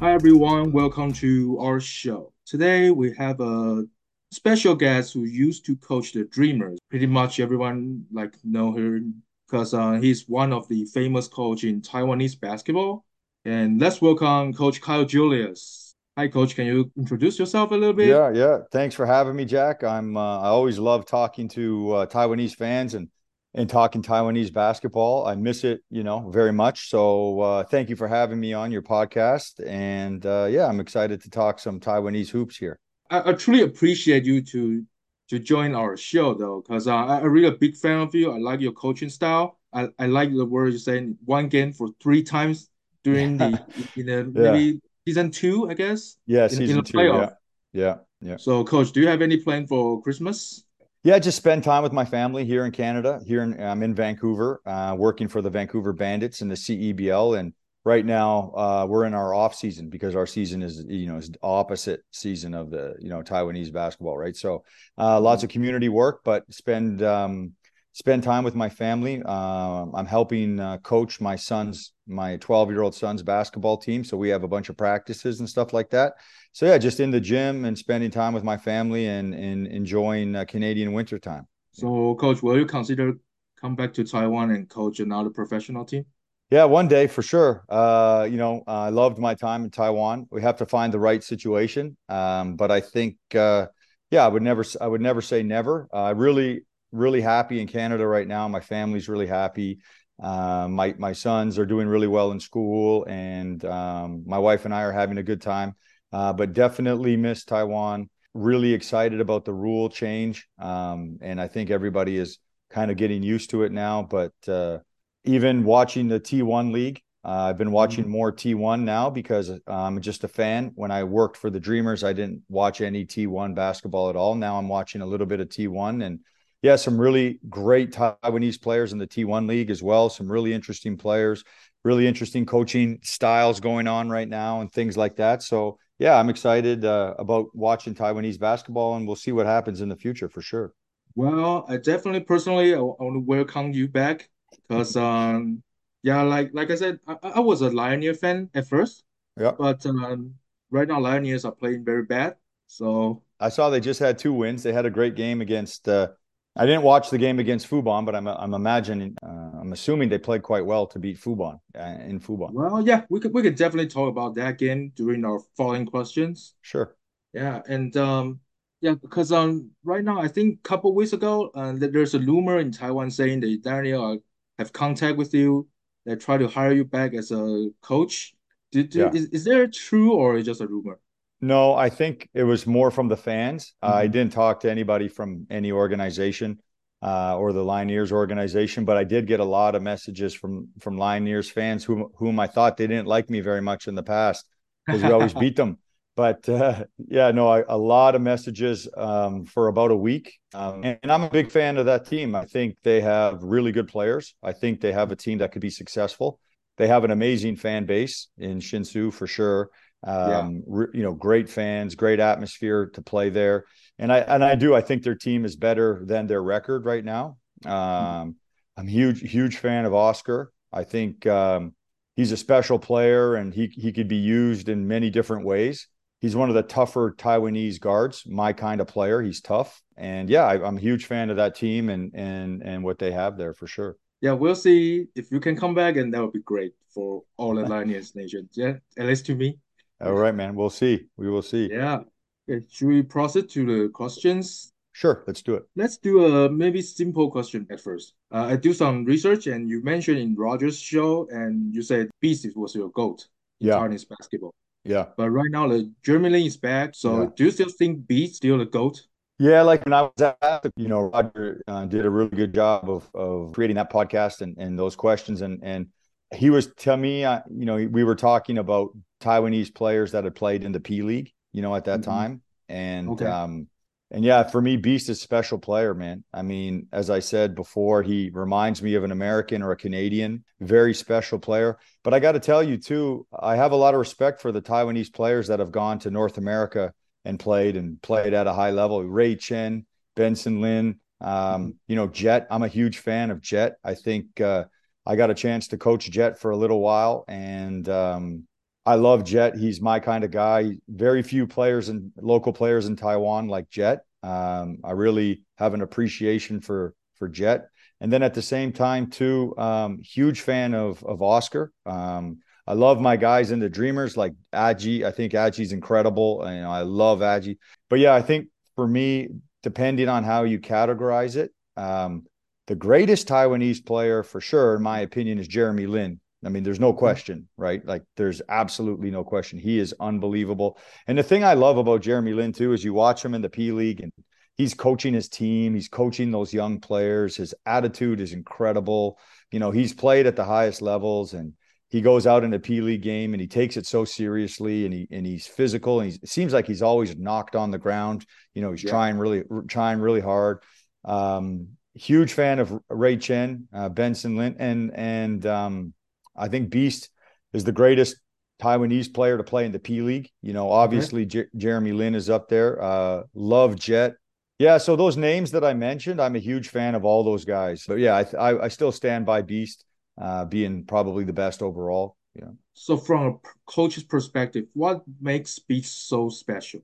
Hi everyone, welcome to our show. Today we have a special guest who used to coach the Dreamers. Pretty much everyone like know her because uh, he's one of the famous coach in Taiwanese basketball. And let's welcome Coach Kyle Julius. Hi, Coach. Can you introduce yourself a little bit? Yeah, yeah. Thanks for having me, Jack. I'm. Uh, I always love talking to uh, Taiwanese fans and and talking Taiwanese basketball. I miss it, you know, very much. So uh, thank you for having me on your podcast. And uh, yeah, I'm excited to talk some Taiwanese hoops here. I, I truly appreciate you to to join our show though, because uh, I'm really a big fan of you. I like your coaching style. I, I like the word you're saying one game for three times during the in the yeah. maybe season two, I guess. Yeah, in, season in two. Playoff. Yeah. yeah, yeah. So, coach, do you have any plan for Christmas? Yeah, just spend time with my family here in Canada. Here in, I'm in Vancouver, uh, working for the Vancouver Bandits in the CEBL, and right now uh, we're in our off season because our season is you know is opposite season of the you know Taiwanese basketball, right? So uh, lots of community work, but spend um, spend time with my family. Uh, I'm helping uh, coach my son's my 12 year old son's basketball team, so we have a bunch of practices and stuff like that so yeah, just in the gym and spending time with my family and and enjoying uh, Canadian winter time. So, coach, will you consider come back to Taiwan and coach another professional team? Yeah, one day for sure. Uh, you know, I loved my time in Taiwan. We have to find the right situation, um, but I think, uh, yeah, I would never, I would never say never. Uh, really, really happy in Canada right now. My family's really happy. Uh, my my sons are doing really well in school, and um, my wife and I are having a good time uh, but definitely miss Taiwan. Really excited about the rule change. Um, and I think everybody is kind of getting used to it now. But uh, even watching the T1 league, uh, I've been watching mm-hmm. more T1 now because I'm just a fan. When I worked for the Dreamers, I didn't watch any T1 basketball at all. Now I'm watching a little bit of T1 and yeah, some really great Taiwanese players in the T1 league as well. Some really interesting players, really interesting coaching styles going on right now and things like that. So yeah, I'm excited uh, about watching Taiwanese basketball, and we'll see what happens in the future for sure. Well, I definitely personally I, want to welcome you back because um yeah, like like I said, I, I was a Lioneer fan at first. Yeah. But um, right now Lioneers are playing very bad. So I saw they just had two wins. They had a great game against uh, I didn't watch the game against Fubon, but I'm I'm imagining uh, I'm assuming they played quite well to beat Fubon uh, in Fubon. Well, yeah, we could we could definitely talk about that game during our following questions. Sure. Yeah, and um, yeah, because um, right now I think a couple weeks ago, uh, there's a rumor in Taiwan saying that Daniel uh, have contact with you. They try to hire you back as a coach. Did, yeah. is, is there true or just a rumor? No, I think it was more from the fans. Mm-hmm. Uh, I didn't talk to anybody from any organization uh, or the Lioneers organization, but I did get a lot of messages from from Lioneers fans whom whom I thought they didn't like me very much in the past because we always beat them. But uh, yeah, no, I, a lot of messages um, for about a week, um, and, and I'm a big fan of that team. I think they have really good players. I think they have a team that could be successful. They have an amazing fan base in Hsinchu for sure. Um, yeah. you know, great fans, great atmosphere to play there. And I and I do. I think their team is better than their record right now. Um, I'm huge, huge fan of Oscar. I think um, he's a special player, and he he could be used in many different ways. He's one of the tougher Taiwanese guards, my kind of player. He's tough, and yeah, I, am a huge fan of that team and and and what they have there for sure. Yeah, we'll see if you can come back, and that would be great for all the Lioneers nation. Yeah, at least to me. All right, man. We'll see. We will see. Yeah. Okay. Should we proceed to the questions? Sure. Let's do it. Let's do a maybe simple question at first. Uh, I do some research, and you mentioned in Rogers' show, and you said Beast was your goat in yeah. Chinese basketball. Yeah. But right now, the Jeremy is back. So yeah. do you still think Beast still the goat? Yeah, like when I was at, you know, Roger uh, did a really good job of of creating that podcast and and those questions, and and he was telling me, uh, you know, we were talking about Taiwanese players that had played in the P League, you know, at that mm-hmm. time. And okay. um and yeah, for me, Beast is a special player, man. I mean, as I said before, he reminds me of an American or a Canadian, very special player. But I got to tell you too, I have a lot of respect for the Taiwanese players that have gone to North America and played and played at a high level. Ray Chen, Benson Lin, um, mm-hmm. you know, Jet. I'm a huge fan of Jet. I think uh, I got a chance to coach Jet for a little while, and um, I love Jet. He's my kind of guy. Very few players and local players in Taiwan like Jet. Um, I really have an appreciation for for Jet. And then at the same time, too, um, huge fan of of Oscar. Um, I love my guys in the Dreamers like Aji. I think Aji's incredible. You know, I love Aji. But yeah, I think for me, depending on how you categorize it, um, the greatest Taiwanese player for sure, in my opinion, is Jeremy Lin. I mean, there's no mm-hmm. question, right? Like, there's absolutely no question. He is unbelievable. And the thing I love about Jeremy Lin, too, is you watch him in the P League and he's coaching his team, he's coaching those young players. His attitude is incredible. You know, he's played at the highest levels and he goes out in a P League game and he takes it so seriously and he and he's physical and he's, it seems like he's always knocked on the ground. You know, he's yeah. trying really trying really hard. Um, huge fan of Ray Chen, uh, Benson Lin, and and um, I think Beast is the greatest Taiwanese player to play in the P League. You know, obviously J- Jeremy Lin is up there. Uh, love Jet. Yeah, so those names that I mentioned, I'm a huge fan of all those guys. But yeah, I I, I still stand by Beast uh, being probably the best overall. Yeah. So from a coach's perspective, what makes Beast so special?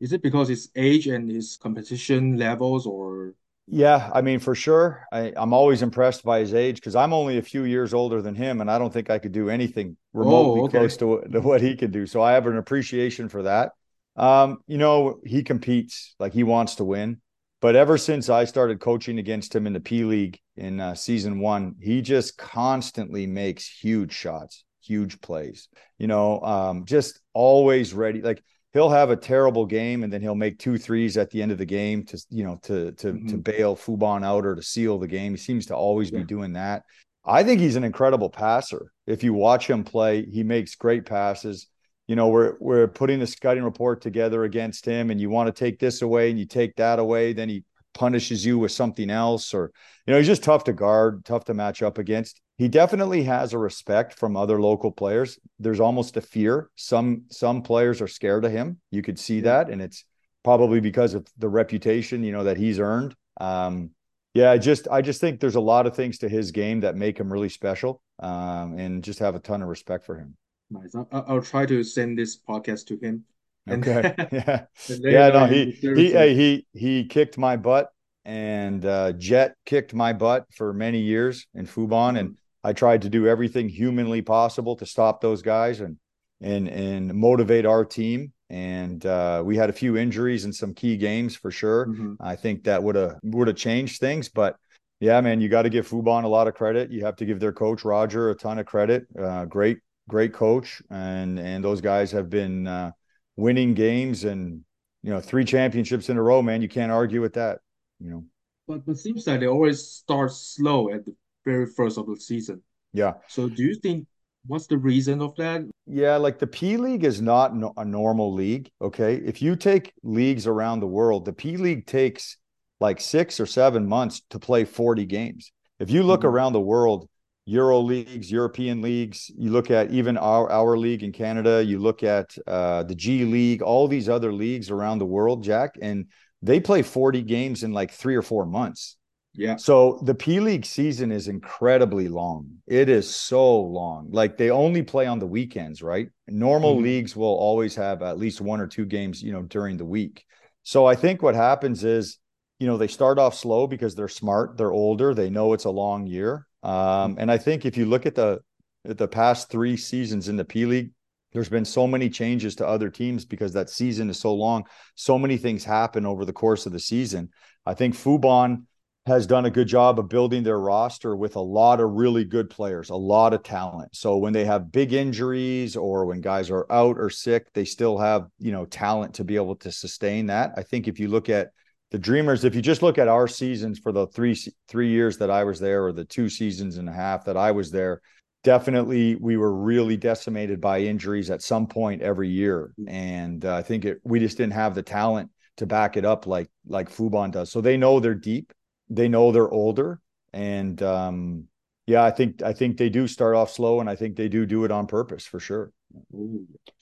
Is it because his age and his competition levels, or yeah, I mean, for sure. I, am always impressed by his age because I'm only a few years older than him, and I don't think I could do anything remotely oh, okay. close to, to, what he can do. So I have an appreciation for that. Um, you know, he competes like he wants to win. But ever since I started coaching against him in the P League in uh, season one, he just constantly makes huge shots, huge plays. You know, um, just always ready. Like he'll have a terrible game and then he'll make two threes at the end of the game to you know to to mm-hmm. to bail Fubon out or to seal the game. He seems to always yeah. be doing that. I think he's an incredible passer. If you watch him play, he makes great passes. You know, we're we're putting the scouting report together against him, and you want to take this away and you take that away, then he punishes you with something else, or you know, he's just tough to guard, tough to match up against he definitely has a respect from other local players. There's almost a fear. Some some players are scared of him. You could see that, and it's probably because of the reputation you know that he's earned. Um, yeah, I just I just think there's a lot of things to his game that make him really special, um, and just have a ton of respect for him. Nice. I'll, I'll try to send this podcast to him. Okay. yeah. yeah. No, he he he he kicked my butt, and uh, Jet kicked my butt for many years in Fubon, and I tried to do everything humanly possible to stop those guys and and and motivate our team. And uh, we had a few injuries in some key games for sure. Mm-hmm. I think that would have would have changed things, but yeah, man, you got to give Fubon a lot of credit. You have to give their coach Roger a ton of credit. Uh, great, great coach, and and those guys have been uh, winning games and you know three championships in a row. Man, you can't argue with that. You know, but but seems like they always start slow at the very first of the season. Yeah. So do you think what's the reason of that? Yeah, like the P League is not no, a normal league. Okay. If you take leagues around the world, the P League takes like six or seven months to play 40 games. If you look mm-hmm. around the world, Euro leagues, European leagues, you look at even our, our league in Canada, you look at uh, the G League, all these other leagues around the world, Jack, and they play 40 games in like three or four months. Yeah. So the P League season is incredibly long. It is so long. Like they only play on the weekends, right? Normal mm-hmm. leagues will always have at least one or two games, you know, during the week. So I think what happens is, you know, they start off slow because they're smart, they're older, they know it's a long year. Um, mm-hmm. and I think if you look at the at the past three seasons in the P League, there's been so many changes to other teams because that season is so long. So many things happen over the course of the season. I think Fubon has done a good job of building their roster with a lot of really good players, a lot of talent. So when they have big injuries or when guys are out or sick, they still have, you know, talent to be able to sustain that. I think if you look at the Dreamers, if you just look at our seasons for the three three years that I was there or the two seasons and a half that I was there, definitely we were really decimated by injuries at some point every year. And uh, I think it we just didn't have the talent to back it up like like Fubon does. So they know they're deep they know they're older and um, yeah i think i think they do start off slow and i think they do do it on purpose for sure.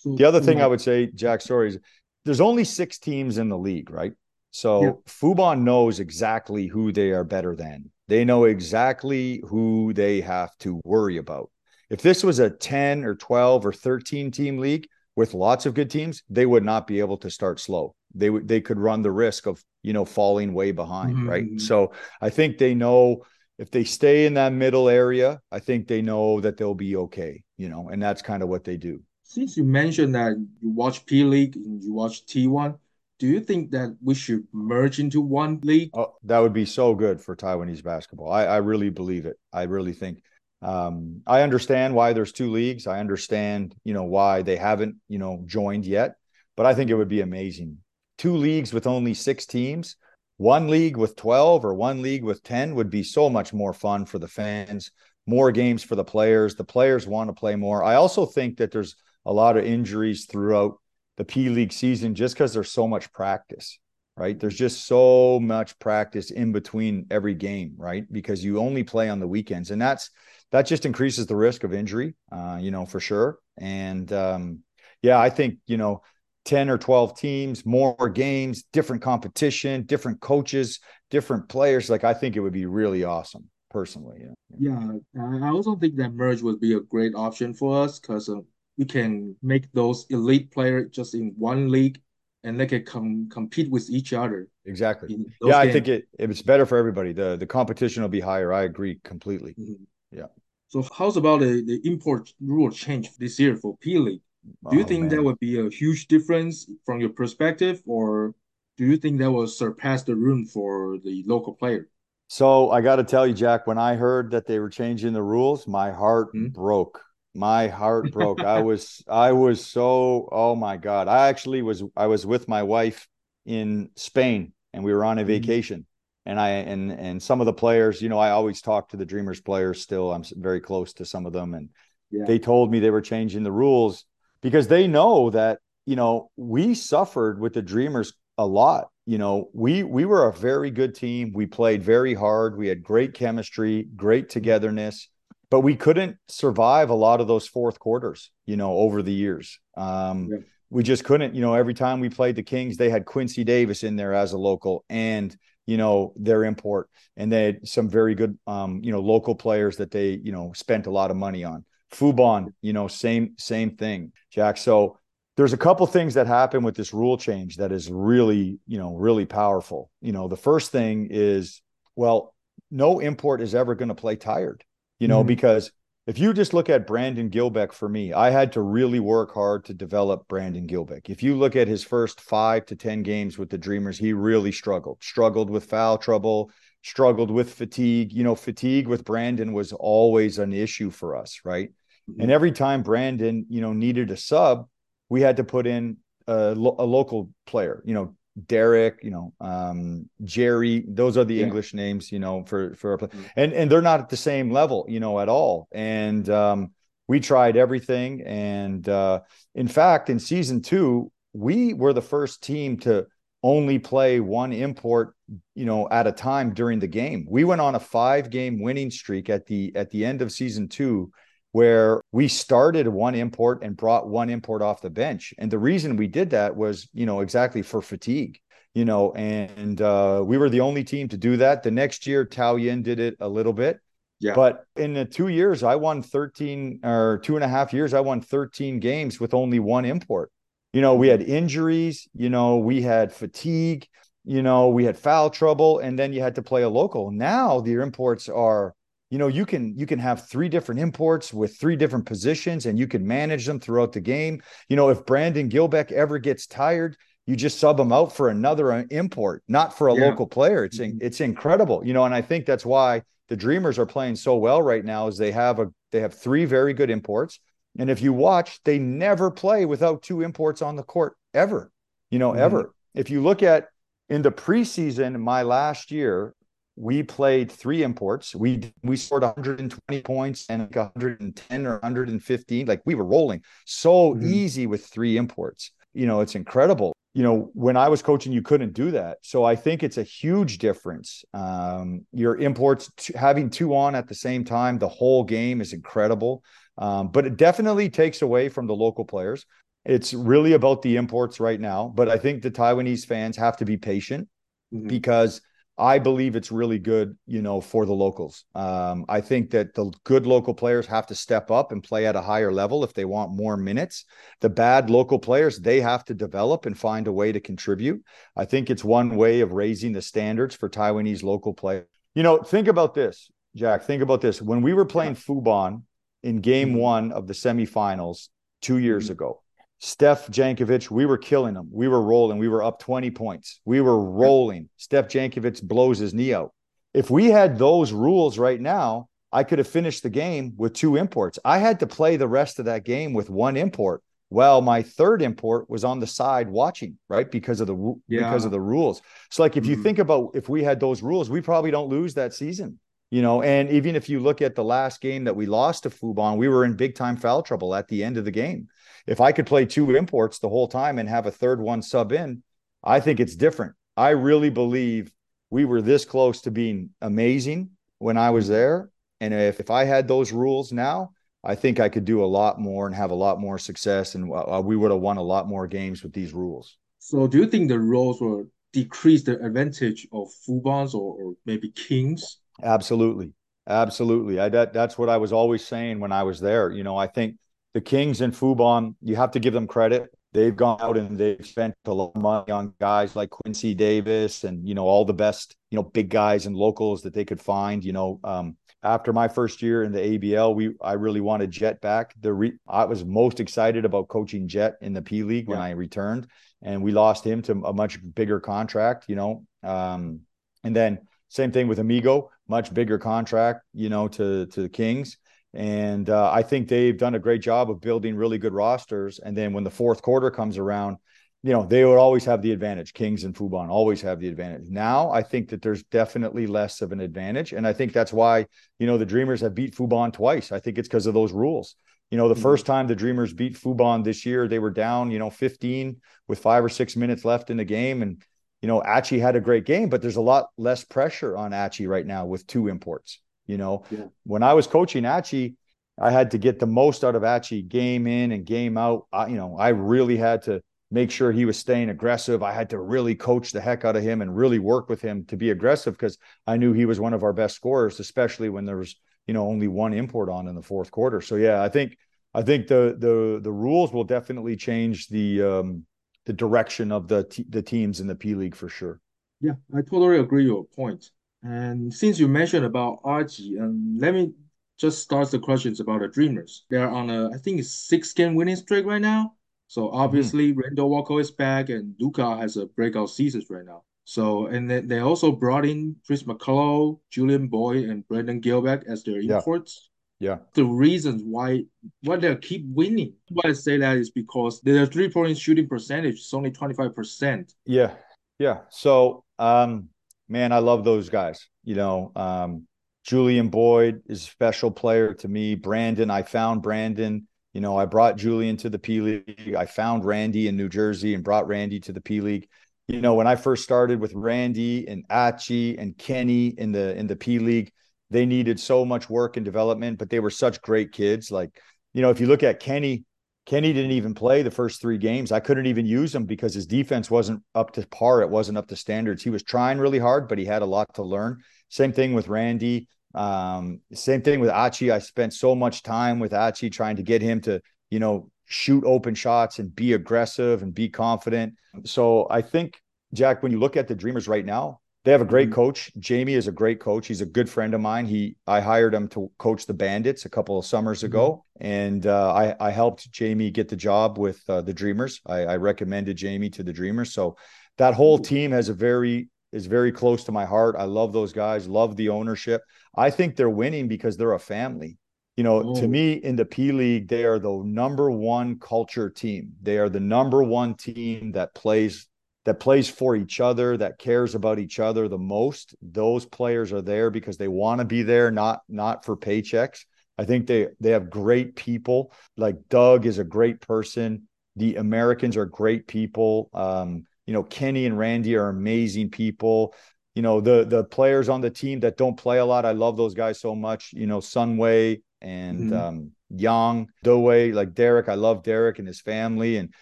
The other thing i would say jack sorry is there's only six teams in the league right? So yeah. fubon knows exactly who they are better than. They know exactly who they have to worry about. If this was a 10 or 12 or 13 team league with lots of good teams, they would not be able to start slow. They would they could run the risk of, you know, falling way behind, mm-hmm. right? So I think they know if they stay in that middle area, I think they know that they'll be okay, you know, and that's kind of what they do. Since you mentioned that you watch P League and you watch T1, do you think that we should merge into one league? Oh, that would be so good for Taiwanese basketball. I, I really believe it. I really think. Um, I understand why there's two leagues. I understand, you know, why they haven't, you know, joined yet. But I think it would be amazing. Two leagues with only six teams one league with 12 or one league with 10 would be so much more fun for the fans, more games for the players. The players want to play more. I also think that there's a lot of injuries throughout the P League season just because there's so much practice, right? There's just so much practice in between every game, right? Because you only play on the weekends, and that's that just increases the risk of injury, uh, you know, for sure. And um, yeah, I think you know 10 or 12 teams, more games, different competition, different coaches, different players. Like I think it would be really awesome personally. Yeah. yeah I also think that merge would be a great option for us because uh, we can make those elite players just in one league and they can com- compete with each other. Exactly. Yeah, games. I think it it's better for everybody. The the competition will be higher. I agree completely. Mm-hmm. Yeah. So how's about the, the import rule change this year for P League? Do you oh, think man. that would be a huge difference from your perspective, or do you think that will surpass the room for the local player? So I got to tell you, Jack, when I heard that they were changing the rules, my heart mm-hmm. broke. My heart broke. I was, I was so, oh my God. I actually was, I was with my wife in Spain and we were on a mm-hmm. vacation. And I, and, and some of the players, you know, I always talk to the Dreamers players still. I'm very close to some of them. And yeah. they told me they were changing the rules because they know that you know we suffered with the dreamers a lot you know we we were a very good team we played very hard we had great chemistry great togetherness but we couldn't survive a lot of those fourth quarters you know over the years um, yeah. we just couldn't you know every time we played the kings they had quincy davis in there as a local and you know their import and they had some very good um, you know local players that they you know spent a lot of money on Fubon, you know, same same thing, Jack. So there's a couple things that happen with this rule change that is really, you know, really powerful. You know, the first thing is, well, no import is ever going to play tired, you know, mm-hmm. because if you just look at Brandon Gilbeck for me, I had to really work hard to develop Brandon Gilbeck. If you look at his first five to 10 games with the Dreamers, he really struggled, struggled with foul trouble, struggled with fatigue. You know, fatigue with Brandon was always an issue for us, right? And mm-hmm. every time Brandon, you know, needed a sub, we had to put in a, lo- a local player, you know, Derek, you know, um, Jerry, those are the yeah. English names, you know, for, for, mm-hmm. and, and they're not at the same level, you know, at all. And, um, we tried everything. And, uh, in fact, in season two, we were the first team to only play one import, you know, at a time during the game. We went on a five game winning streak at the, at the end of season two where we started one import and brought one import off the bench. And the reason we did that was, you know, exactly for fatigue, you know, and uh, we were the only team to do that. The next year, Tao Taoyuan did it a little bit. Yeah. But in the two years, I won 13 or two and a half years, I won 13 games with only one import. You know, we had injuries, you know, we had fatigue, you know, we had foul trouble, and then you had to play a local. Now the imports are you know you can you can have three different imports with three different positions and you can manage them throughout the game you know if brandon gilbeck ever gets tired you just sub him out for another uh, import not for a yeah. local player it's mm-hmm. it's incredible you know and i think that's why the dreamers are playing so well right now is they have a they have three very good imports and if you watch they never play without two imports on the court ever you know mm-hmm. ever if you look at in the preseason my last year we played three imports. We we scored 120 points and like 110 or 115. Like we were rolling so mm-hmm. easy with three imports. You know, it's incredible. You know, when I was coaching, you couldn't do that. So I think it's a huge difference. Um, your imports t- having two on at the same time, the whole game is incredible. Um, but it definitely takes away from the local players. It's really about the imports right now. But I think the Taiwanese fans have to be patient mm-hmm. because I believe it's really good, you know, for the locals. Um, I think that the good local players have to step up and play at a higher level if they want more minutes. The bad local players, they have to develop and find a way to contribute. I think it's one way of raising the standards for Taiwanese local play. You know, think about this, Jack. Think about this. When we were playing Fubon in game mm-hmm. one of the semifinals two years mm-hmm. ago, Steph Jankovic, we were killing them. We were rolling. We were up 20 points. We were rolling. Steph Jankovic blows his knee out. If we had those rules right now, I could have finished the game with two imports. I had to play the rest of that game with one import. Well, my third import was on the side watching, right? Because of the yeah. because of the rules. So like if mm-hmm. you think about if we had those rules, we probably don't lose that season. You know, and even if you look at the last game that we lost to Fubon, we were in big time foul trouble at the end of the game if I could play two imports the whole time and have a third one sub in, I think it's different. I really believe we were this close to being amazing when I was there. And if, if I had those rules now, I think I could do a lot more and have a lot more success. And uh, we would have won a lot more games with these rules. So, do you think the rules will decrease the advantage of Fubons or, or maybe Kings? Absolutely. Absolutely. I, that, that's what I was always saying when I was there. You know, I think the Kings and Fubon, you have to give them credit. They've gone out and they've spent a lot of money on guys like Quincy Davis and you know all the best you know big guys and locals that they could find. You know, um, after my first year in the ABL, we I really wanted Jet back. The re, I was most excited about coaching Jet in the P League when I returned, and we lost him to a much bigger contract. You know, um, and then same thing with Amigo, much bigger contract. You know, to to the Kings. And uh, I think they've done a great job of building really good rosters. And then when the fourth quarter comes around, you know, they would always have the advantage. Kings and Fubon always have the advantage. Now I think that there's definitely less of an advantage. And I think that's why, you know, the Dreamers have beat Fubon twice. I think it's because of those rules. You know, the mm-hmm. first time the Dreamers beat Fubon this year, they were down, you know, 15 with five or six minutes left in the game. And, you know, Achi had a great game, but there's a lot less pressure on Achi right now with two imports. You know, yeah. when I was coaching Achi, I had to get the most out of Achi game in and game out. I, you know, I really had to make sure he was staying aggressive. I had to really coach the heck out of him and really work with him to be aggressive because I knew he was one of our best scorers, especially when there was, you know, only one import on in the fourth quarter. So yeah, I think I think the the the rules will definitely change the um the direction of the the teams in the P League for sure. Yeah, I totally agree with your point. And since you mentioned about RG, um, let me just start the questions about the Dreamers. They're on a, I think it's six game winning streak right now. So obviously, mm. Randall Walker is back, and Luka has a breakout season right now. So and then they also brought in Chris McCullough, Julian Boyd, and Brandon Gilbeck as their imports. Yeah. The reasons why why they keep winning. Why I say that is because their three point shooting percentage is only twenty five percent. Yeah, yeah. So um, man, I love those guys. You know, um, Julian Boyd is a special player to me. Brandon, I found Brandon. You know, I brought Julian to the P League. I found Randy in New Jersey and brought Randy to the P League. You know, when I first started with Randy and Achi and Kenny in the in the P League, they needed so much work and development, but they were such great kids. Like, you know, if you look at Kenny, Kenny didn't even play the first three games. I couldn't even use him because his defense wasn't up to par. It wasn't up to standards. He was trying really hard, but he had a lot to learn. Same thing with Randy. Um, same thing with Achi. I spent so much time with Achi trying to get him to, you know, shoot open shots and be aggressive and be confident. So I think, Jack, when you look at the Dreamers right now, they have a great mm-hmm. coach. Jamie is a great coach. He's a good friend of mine. He I hired him to coach the Bandits a couple of summers mm-hmm. ago, and uh, I I helped Jamie get the job with uh, the Dreamers. I, I recommended Jamie to the Dreamers. So that whole team has a very is very close to my heart. I love those guys. Love the ownership. I think they're winning because they're a family. You know, oh. to me in the P League, they are the number one culture team. They are the number one team that plays that plays for each other, that cares about each other the most. Those players are there because they want to be there, not not for paychecks. I think they they have great people. Like Doug is a great person. The Americans are great people. Um, you know, Kenny and Randy are amazing people. You know, the the players on the team that don't play a lot, I love those guys so much. You know, Sunway and mm-hmm. um, young, Doway, like Derek. I love Derek and his family, and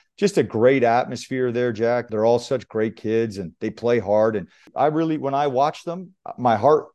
just a great atmosphere there, Jack. They're all such great kids, and they play hard. And I really, when I watch them, my heart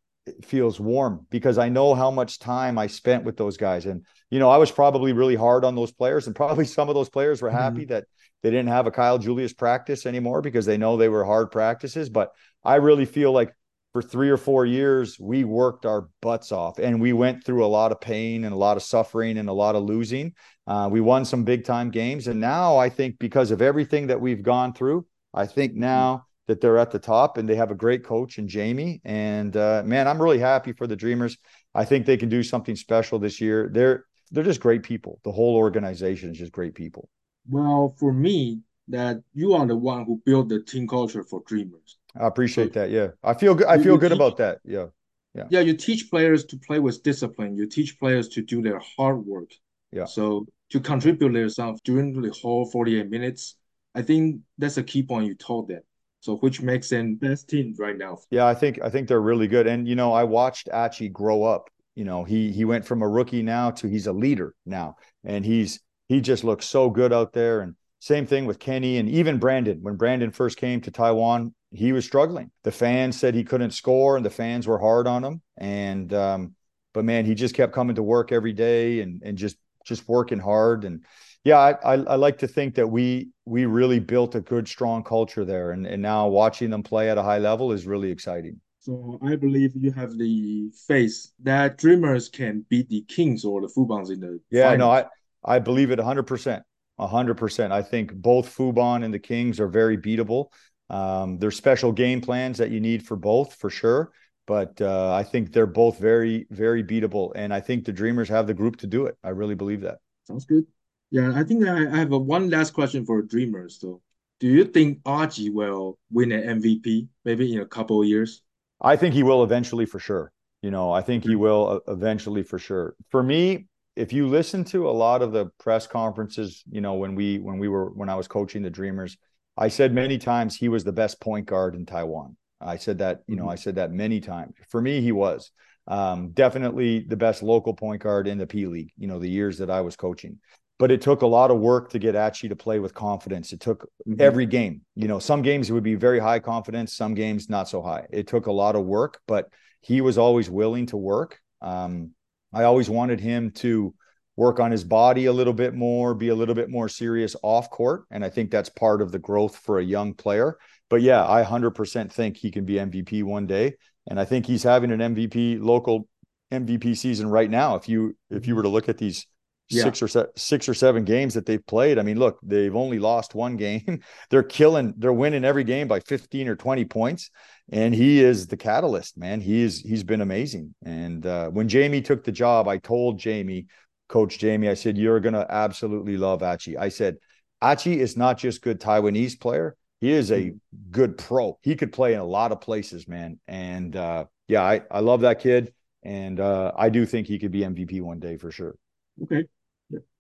feels warm because I know how much time I spent with those guys. And you know, I was probably really hard on those players, and probably some of those players were happy mm-hmm. that they didn't have a Kyle Julius practice anymore because they know they were hard practices. But I really feel like for three or four years, we worked our butts off and we went through a lot of pain and a lot of suffering and a lot of losing. Uh, we won some big time games. And now I think because of everything that we've gone through, I think now that they're at the top and they have a great coach and Jamie. And uh, man, I'm really happy for the Dreamers. I think they can do something special this year. They're they're just great people. The whole organization is just great people. Well, for me, that you are the one who built the team culture for Dreamers. I appreciate that. Yeah, I feel good. I feel good about that. Yeah, yeah, yeah. You teach players to play with discipline. You teach players to do their hard work. Yeah. So to contribute themselves during the whole forty-eight minutes, I think that's a key point you told them. So which makes them best team right now. Yeah, I think I think they're really good. And you know, I watched Archie grow up. You know, he he went from a rookie now to he's a leader now, and he's he just looks so good out there. And same thing with Kenny and even Brandon. When Brandon first came to Taiwan, he was struggling. The fans said he couldn't score, and the fans were hard on him. And um, but man, he just kept coming to work every day and and just just working hard. And yeah, I, I, I like to think that we we really built a good, strong culture there. And and now watching them play at a high level is really exciting. So I believe you have the faith that Dreamers can beat the Kings or the Fubons in the yeah. Finals. No, I I believe it 100 percent. 100%. I think both Fubon and the Kings are very beatable. Um, there's special game plans that you need for both, for sure. But uh, I think they're both very, very beatable. And I think the Dreamers have the group to do it. I really believe that. Sounds good. Yeah, I think I have a one last question for Dreamers. So, do you think Archie will win an MVP maybe in a couple of years? I think he will eventually for sure. You know, I think he will uh, eventually for sure. For me, if you listen to a lot of the press conferences, you know, when we when we were when I was coaching the Dreamers, I said many times he was the best point guard in Taiwan. I said that, you know, mm-hmm. I said that many times. For me, he was um, definitely the best local point guard in the P League, you know, the years that I was coaching. But it took a lot of work to get Archie to play with confidence. It took mm-hmm. every game. You know, some games it would be very high confidence, some games not so high. It took a lot of work, but he was always willing to work. Um, I always wanted him to work on his body a little bit more, be a little bit more serious off court. And I think that's part of the growth for a young player. But yeah, I 100% think he can be MVP one day. And I think he's having an MVP local MVP season right now. If you if you were to look at these yeah. six or se- six or seven games that they've played, I mean, look, they've only lost one game. they're killing, they're winning every game by 15 or 20 points. And he is the catalyst, man. He is he's been amazing. And uh, when Jamie took the job, I told Jamie Coach Jamie, I said, You're going to absolutely love Archie. I said, Archie is not just good Taiwanese player. He is a good pro. He could play in a lot of places, man. And uh, yeah, I, I love that kid. And uh, I do think he could be MVP one day for sure. Okay.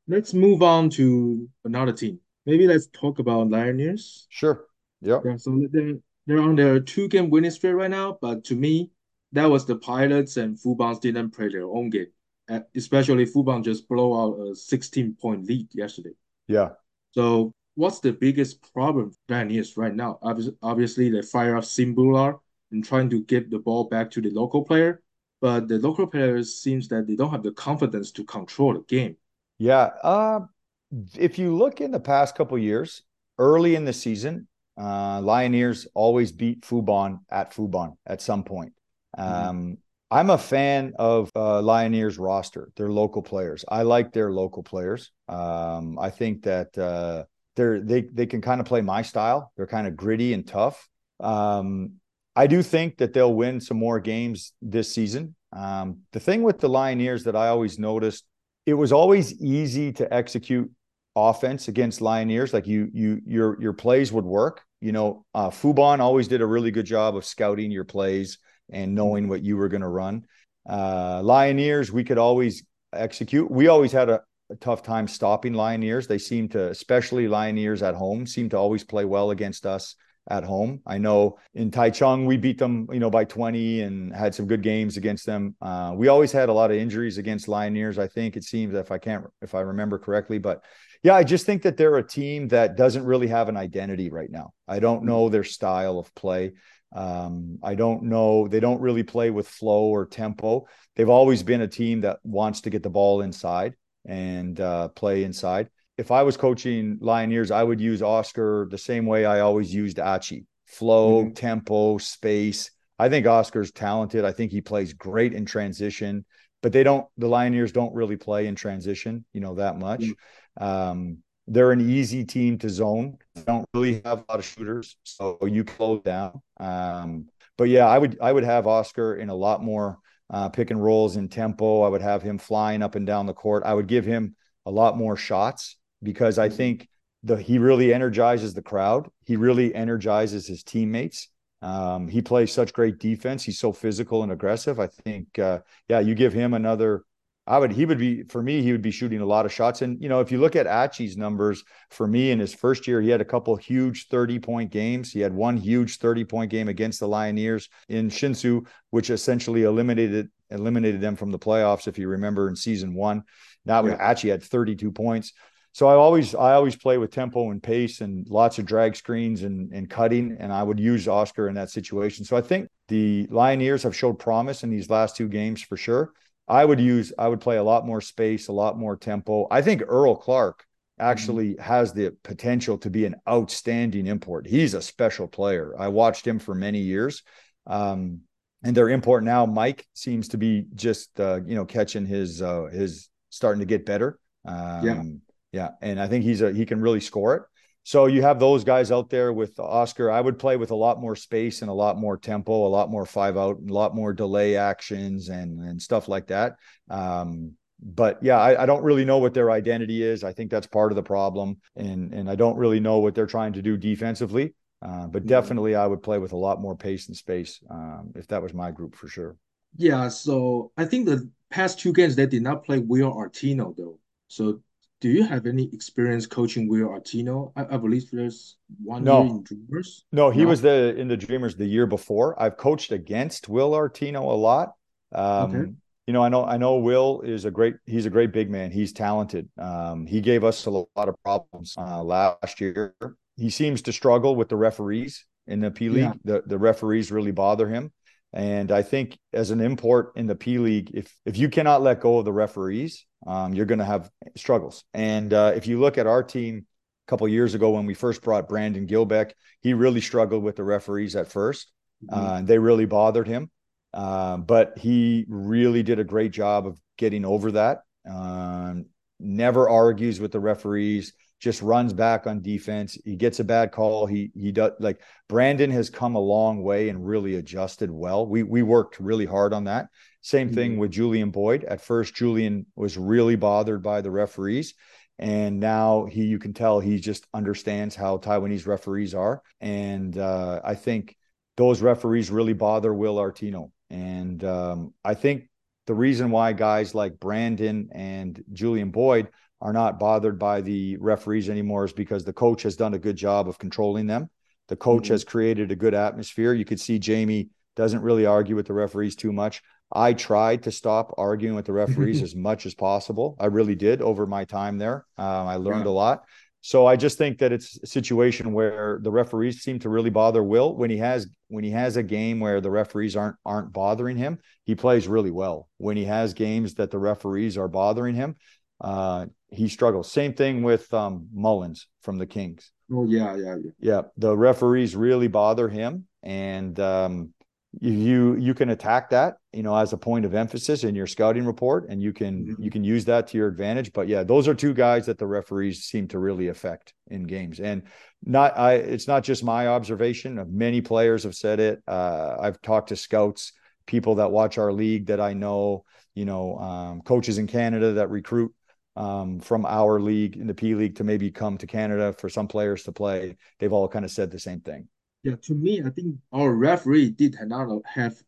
Let's move on to another team. Maybe let's talk about Lioneers. Sure. Yep. Yeah. So they're, they're on their two game winning streak right now. But to me, that was the Pilots and Fubons didn't play their own game especially Fubon just blow out a 16 point lead yesterday. Yeah. So what's the biggest problem Lioneers right now? Obviously, they fire up Simbular and trying to get the ball back to the local player, but the local players seems that they don't have the confidence to control the game. Yeah. Uh, if you look in the past couple years, early in the season, uh, Lioneers always beat Fubon at Fubon at some point. Mm-hmm. Um, mm-hmm. I'm a fan of uh, Lioneers roster. They're local players. I like their local players. Um, I think that uh, they're they they can kind of play my style. They're kind of gritty and tough. Um, I do think that they'll win some more games this season. Um, the thing with the Lioneers that I always noticed, it was always easy to execute offense against Lioneers. Like you, you, your your plays would work. You know, uh, Fubon always did a really good job of scouting your plays and knowing what you were going to run. Uh, Lioneers, we could always execute. We always had a, a tough time stopping Lioneers. They seem to, especially Lioneers at home, seem to always play well against us at home. I know in Taichung we beat them, you know, by 20 and had some good games against them. Uh, we always had a lot of injuries against Lioneers. I think it seems if I can't if I remember correctly, but yeah, I just think that they're a team that doesn't really have an identity right now. I don't know their style of play. Um, I don't know. They don't really play with flow or tempo. They've always been a team that wants to get the ball inside and uh, play inside. If I was coaching Lioneers, I would use Oscar the same way I always used Achi flow, mm-hmm. tempo, space. I think Oscar's talented. I think he plays great in transition, but they don't, the Lioneers don't really play in transition, you know, that much. Mm-hmm. Um, they're an easy team to zone. They don't really have a lot of shooters, so you close down. Um, but yeah, I would I would have Oscar in a lot more uh, pick and rolls in tempo. I would have him flying up and down the court. I would give him a lot more shots because I mm-hmm. think the he really energizes the crowd. He really energizes his teammates. Um, he plays such great defense. He's so physical and aggressive. I think, uh, yeah, you give him another I would he would be for me he would be shooting a lot of shots. And you know if you look at Achi's numbers for me in his first year he had a couple huge 30 point games. He had one huge 30 point game against the Lioneers in Hsinchu which essentially eliminated eliminated them from the playoffs if you remember in season 1 now yeah. Achi had 32 points. So I always I always play with tempo and pace and lots of drag screens and and cutting and I would use Oscar in that situation. So I think the Lioneers have showed promise in these last two games for sure I would use, I would play a lot more space, a lot more tempo. I think Earl Clark actually mm-hmm. has the potential to be an outstanding import. He's a special player. I watched him for many years. Um, and their import now, Mike seems to be just uh, you know catching his uh, his starting to get better. Um, yeah, yeah, and I think he's a he can really score it. So you have those guys out there with Oscar. I would play with a lot more space and a lot more tempo, a lot more five out, and a lot more delay actions and and stuff like that. Um, but yeah, I, I, don't really know what their identity is. I think that's part of the problem, and and I don't really know what they're trying to do defensively. Uh, but definitely, I would play with a lot more pace and space um, if that was my group for sure. Yeah, so I think the past two games they did not play Will Artino though. So do you have any experience coaching Will Artino? I, I believe there's one no. year in Dreamers. No, he no? was the in the Dreamers the year before. I've coached against Will Artino a lot. Um, okay. You know, I know I know Will is a great. He's a great big man. He's talented. Um, he gave us a lot of problems uh, last year. He seems to struggle with the referees in the P League. Yeah. The the referees really bother him. And I think as an import in the P League, if if you cannot let go of the referees, um, you're going to have struggles. And uh, if you look at our team a couple years ago when we first brought Brandon Gilbeck, he really struggled with the referees at 1st mm-hmm. uh, they really bothered him, uh, but he really did a great job of getting over that. Um, never argues with the referees just runs back on defense. He gets a bad call. He he does like Brandon has come a long way and really adjusted well. We we worked really hard on that. Same thing mm-hmm. with Julian Boyd. At first, Julian was really bothered by the referees. And now he, you can tell he just understands how Taiwanese referees are. And uh, I think those referees really bother Will Artino. And um, I think the reason why guys like Brandon and Julian Boyd are not bothered by the referees anymore is because the coach has done a good job of controlling them. The coach mm-hmm. has created a good atmosphere. You could see Jamie doesn't really argue with the referees too much. I tried to stop arguing with the referees as much as possible. I really did over my time there. Um, I learned yeah. a lot. So I just think that it's a situation where the referees seem to really bother Will when he has when he has a game where the referees aren't aren't bothering him. He plays really well. When he has games that the referees are bothering him, uh, he struggles. Same thing with um, Mullens from the Kings. Oh yeah, yeah, yeah. Yeah, the referees really bother him, and um, you you can attack that, you know, as a point of emphasis in your scouting report, and you can mm-hmm. you can use that to your advantage. But yeah, those are two guys that the referees seem to really affect in games, and not I. It's not just my observation. Many players have said it. Uh, I've talked to scouts, people that watch our league that I know, you know, um, coaches in Canada that recruit um, from our league in the P League to maybe come to Canada for some players to play. They've all kind of said the same thing. Yeah, to me, I think our referee did have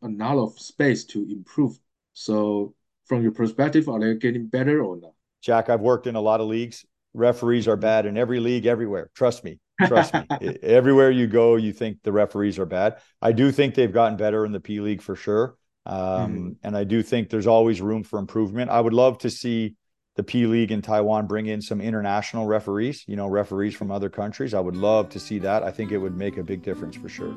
a lot of space to improve. So, from your perspective, are they getting better or not? Jack, I've worked in a lot of leagues. Referees are bad in every league, everywhere. Trust me. Trust me. Everywhere you go, you think the referees are bad. I do think they've gotten better in the P League for sure. Um, mm-hmm. And I do think there's always room for improvement. I would love to see the P League in Taiwan bring in some international referees, you know, referees from other countries. I would love to see that. I think it would make a big difference for sure.